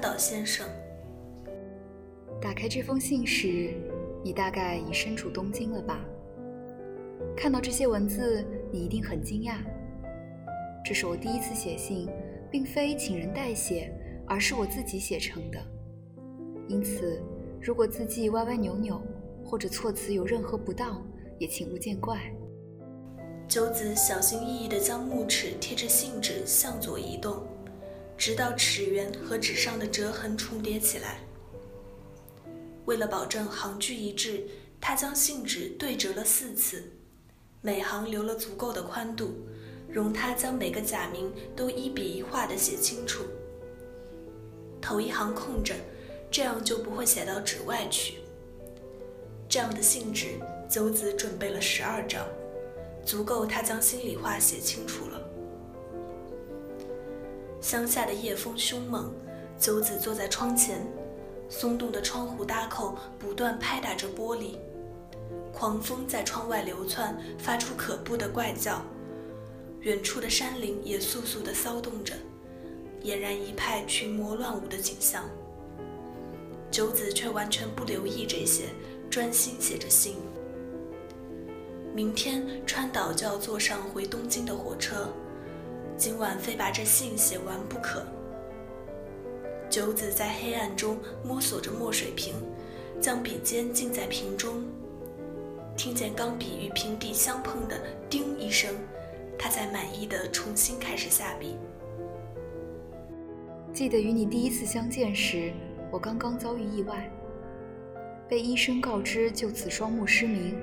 岛先生。打开这封信时，你大概已身处东京了吧？看到这些文字，你一定很惊讶。这是我第一次写信，并非请人代写，而是我自己写成的。因此，如果字迹歪歪扭扭，或者措辞有任何不当，也请勿见怪。九子小心翼翼地将木尺贴着信纸向左移动，直到尺缘和纸上的折痕重叠起来。为了保证行距一致，他将信纸对折了四次，每行留了足够的宽度，容他将每个假名都一笔一画地写清楚。头一行空着，这样就不会写到纸外去。这样的信纸，九子准备了十二张。足够他将心里话写清楚了。乡下的夜风凶猛，九子坐在窗前，松动的窗户搭扣不断拍打着玻璃，狂风在窗外流窜，发出可怖的怪叫。远处的山林也簌簌地骚动着，俨然一派群魔乱舞的景象。九子却完全不留意这些，专心写着信。明天川岛就要坐上回东京的火车，今晚非把这信写完不可。九子在黑暗中摸索着墨水瓶，将笔尖浸在瓶中，听见钢笔与瓶底相碰的“叮”一声，他才满意的重新开始下笔。记得与你第一次相见时，我刚刚遭遇意外，被医生告知就此双目失明。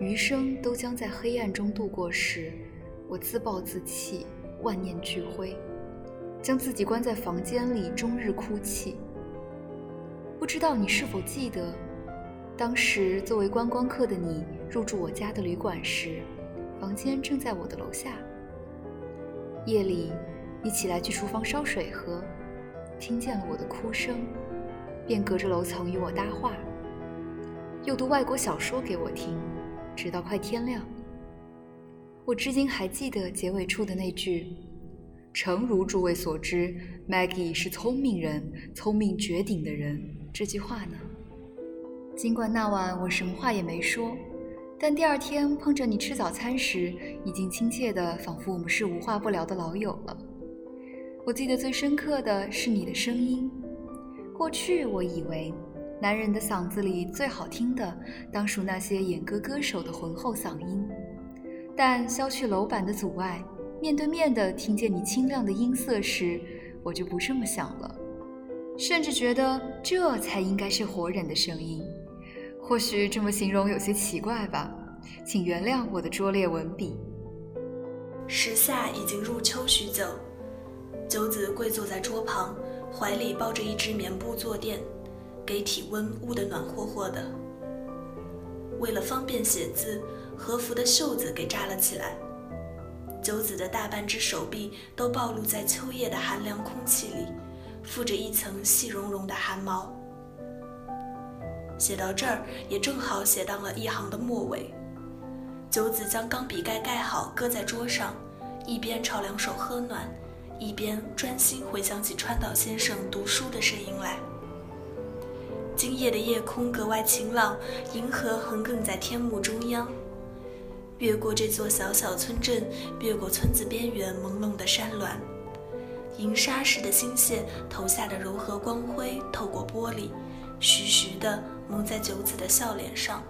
余生都将在黑暗中度过时，我自暴自弃，万念俱灰，将自己关在房间里，终日哭泣。不知道你是否记得，当时作为观光客的你入住我家的旅馆时，房间正在我的楼下。夜里，你起来去厨房烧水喝，听见了我的哭声，便隔着楼层与我搭话，又读外国小说给我听。直到快天亮，我至今还记得结尾处的那句：“诚如诸位所知，Maggie 是聪明人，聪明绝顶的人。”这句话呢？尽管那晚我什么话也没说，但第二天碰着你吃早餐时，已经亲切的仿佛我们是无话不聊的老友了。我记得最深刻的是你的声音。过去我以为。男人的嗓子里最好听的，当属那些演歌歌手的浑厚嗓音。但消去楼板的阻碍，面对面的听见你清亮的音色时，我就不这么想了，甚至觉得这才应该是活人的声音。或许这么形容有些奇怪吧，请原谅我的拙劣文笔。时下已经入秋许久，九子跪坐在桌旁，怀里抱着一只棉布坐垫。给体温捂得暖和和的。为了方便写字，和服的袖子给扎了起来。九子的大半只手臂都暴露在秋夜的寒凉空气里，附着一层细绒绒的汗毛。写到这儿，也正好写到了一行的末尾。九子将钢笔盖盖好，搁在桌上，一边朝两手喝暖，一边专心回想起川岛先生读书的声音来。今夜的夜空格外晴朗，银河横亘在天幕中央。越过这座小小村镇，越过村子边缘朦胧的山峦，银沙似的星线投下的柔和光辉，透过玻璃，徐徐地蒙在九子的笑脸上。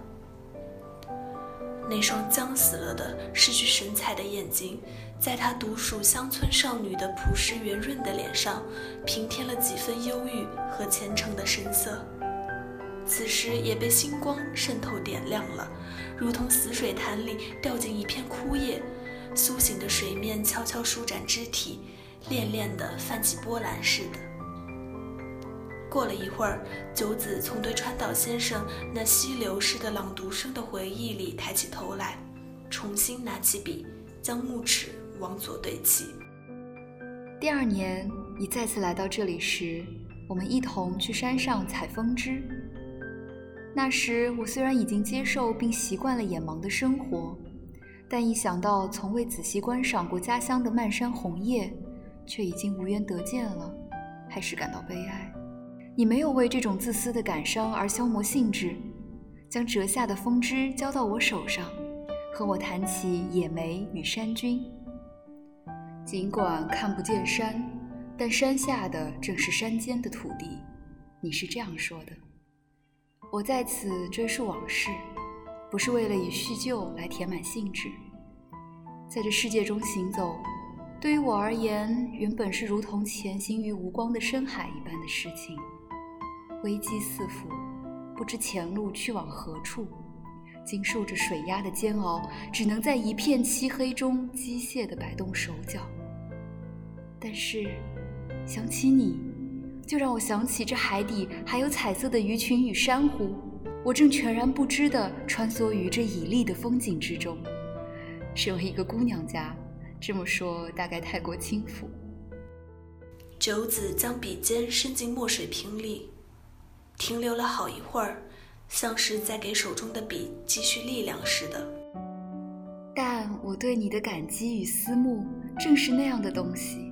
那双僵死了的、失去神采的眼睛，在她独属乡村少女的朴实圆润的脸上，平添了几分忧郁和虔诚的神色。此时也被星光渗透点亮了，如同死水潭里掉进一片枯叶，苏醒的水面悄悄舒展肢体，恋恋地泛起波澜似的。过了一会儿，九子从对川岛先生那溪流似的朗读声的回忆里抬起头来，重新拿起笔，将木尺往左对齐。第二年，你再次来到这里时，我们一同去山上采风枝。那时我虽然已经接受并习惯了眼盲的生活，但一想到从未仔细观赏过家乡的漫山红叶，却已经无缘得见了，还是感到悲哀？你没有为这种自私的感伤而消磨兴致，将折下的风枝交到我手上，和我谈起野梅与山君。尽管看不见山，但山下的正是山间的土地。你是这样说的。我在此追溯往事，不是为了以叙旧来填满兴致。在这世界中行走，对于我而言，原本是如同潜行于无光的深海一般的事情。危机四伏，不知前路去往何处，经受着水压的煎熬，只能在一片漆黑中机械地摆动手脚。但是，想起你，就让我想起这海底还有彩色的鱼群与珊瑚。我正全然不知地穿梭于这绮丽的风景之中。身为一个姑娘家，这么说大概太过轻浮。九子将笔尖伸进墨水瓶里，停留了好一会儿，像是在给手中的笔积蓄力量似的。但我对你的感激与思慕，正是那样的东西。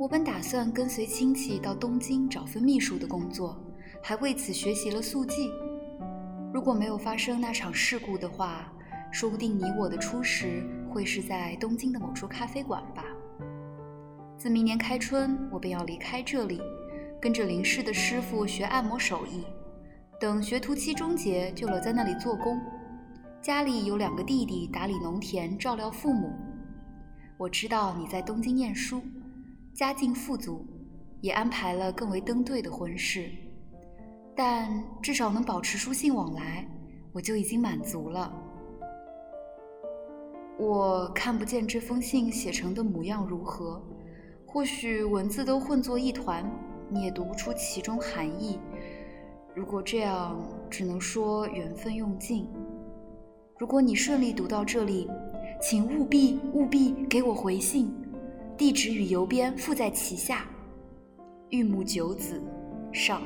我本打算跟随亲戚到东京找份秘书的工作，还为此学习了速记。如果没有发生那场事故的话，说不定你我的初识会是在东京的某处咖啡馆吧。自明年开春，我便要离开这里，跟着林氏的师傅学按摩手艺。等学徒期终结，就留在那里做工。家里有两个弟弟打理农田，照料父母。我知道你在东京念书。家境富足，也安排了更为登对的婚事，但至少能保持书信往来，我就已经满足了。我看不见这封信写成的模样如何，或许文字都混作一团，你也读不出其中含义。如果这样，只能说缘分用尽。如果你顺利读到这里，请务必务必给我回信。地址与邮编附在其下。玉木九子，上。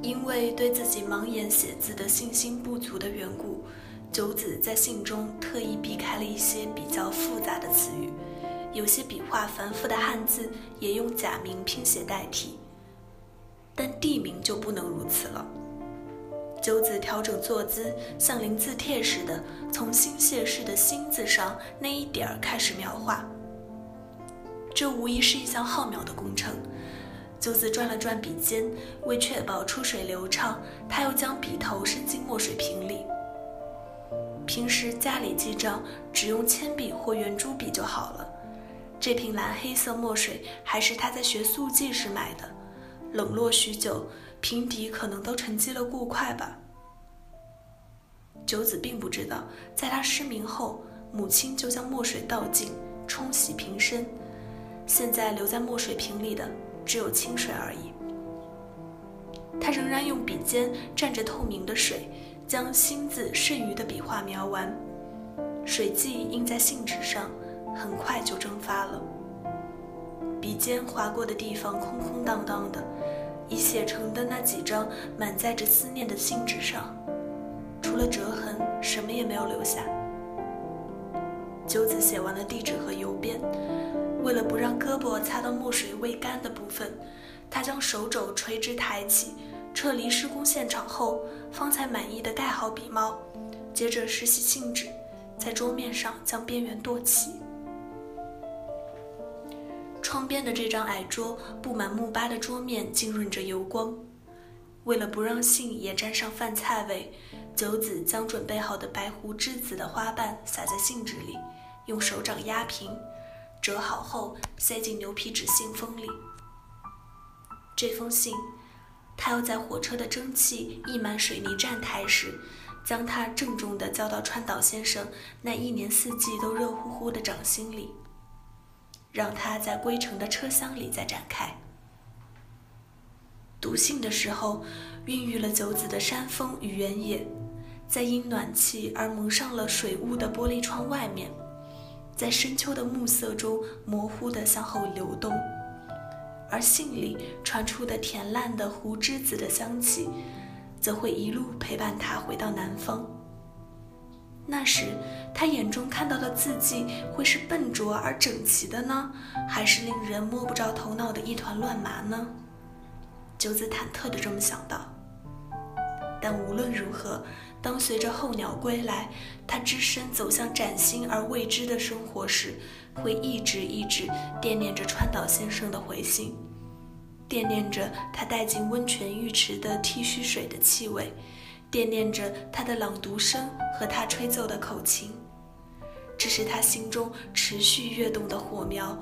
因为对自己盲眼写字的信心不足的缘故，九子在信中特意避开了一些比较复杂的词语，有些笔画繁复的汉字也用假名拼写代替。但地名就不能如此了。九子调整坐姿，像临字帖似的，从新谢氏的“新”字上那一点儿开始描画。这无疑是一项浩渺的工程。九子转了转笔尖，为确保出水流畅，他又将笔头伸进墨水瓶里。平时家里记账只用铅笔或圆珠笔就好了。这瓶蓝黑色墨水还是他在学速记时买的，冷落许久，瓶底可能都沉积了固块吧。九子并不知道，在他失明后，母亲就将墨水倒进，冲洗瓶身。现在留在墨水瓶里的只有清水而已。他仍然用笔尖蘸着透明的水，将“心”字剩余的笔画描完。水迹印在信纸上，很快就蒸发了。笔尖划过的地方空空荡荡的，已写成的那几张满载着思念的信纸上，除了折痕，什么也没有留下。九子写完了地址和邮编。为了不让胳膊擦到墨水未干的部分，他将手肘垂直抬起。撤离施工现场后，方才满意的盖好笔帽，接着拾起信纸，在桌面上将边缘剁起。窗边的这张矮桌，布满木疤的桌面浸润着油光。为了不让信也沾上饭菜味，九子将准备好的白胡栀子的花瓣撒在信纸里，用手掌压平。折好后，塞进牛皮纸信封里。这封信，他要在火车的蒸汽溢满水泥站台时，将它郑重地交到川岛先生那一年四季都热乎乎的掌心里，让他在归程的车厢里再展开。读信的时候，孕育了九子的山峰与原野，在因暖气而蒙上了水雾的玻璃窗外面。在深秋的暮色中，模糊地向后流动，而信里传出的甜烂的胡栀子的香气，则会一路陪伴他回到南方。那时他眼中看到的字迹会是笨拙而整齐的呢，还是令人摸不着头脑的一团乱麻呢？九子忐忑地这么想到。但无论如何，当随着候鸟归来，他只身走向崭新而未知的生活时，会一直一直惦念着川岛先生的回信，惦念着他带进温泉浴池的剃须水的气味，惦念着他的朗读声和他吹奏的口琴。这是他心中持续跃动的火苗，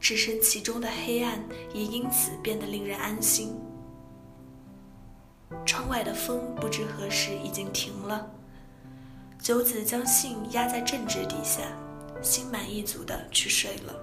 置身其中的黑暗也因此变得令人安心。窗外的风不知何时已经停了。九子将信压在正纸底下，心满意足的去睡了。